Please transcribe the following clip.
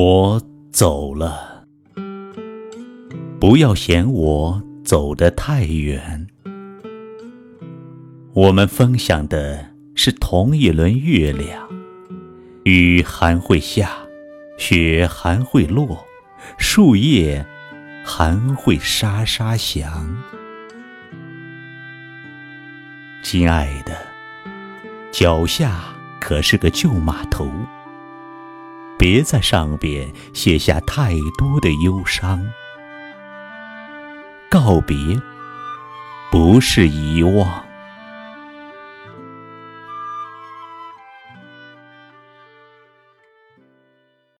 我走了，不要嫌我走得太远。我们分享的是同一轮月亮，雨还会下，雪还会落，树叶还会沙沙响。亲爱的，脚下可是个旧码头。别在上边写下太多的忧伤。告别，不是遗忘。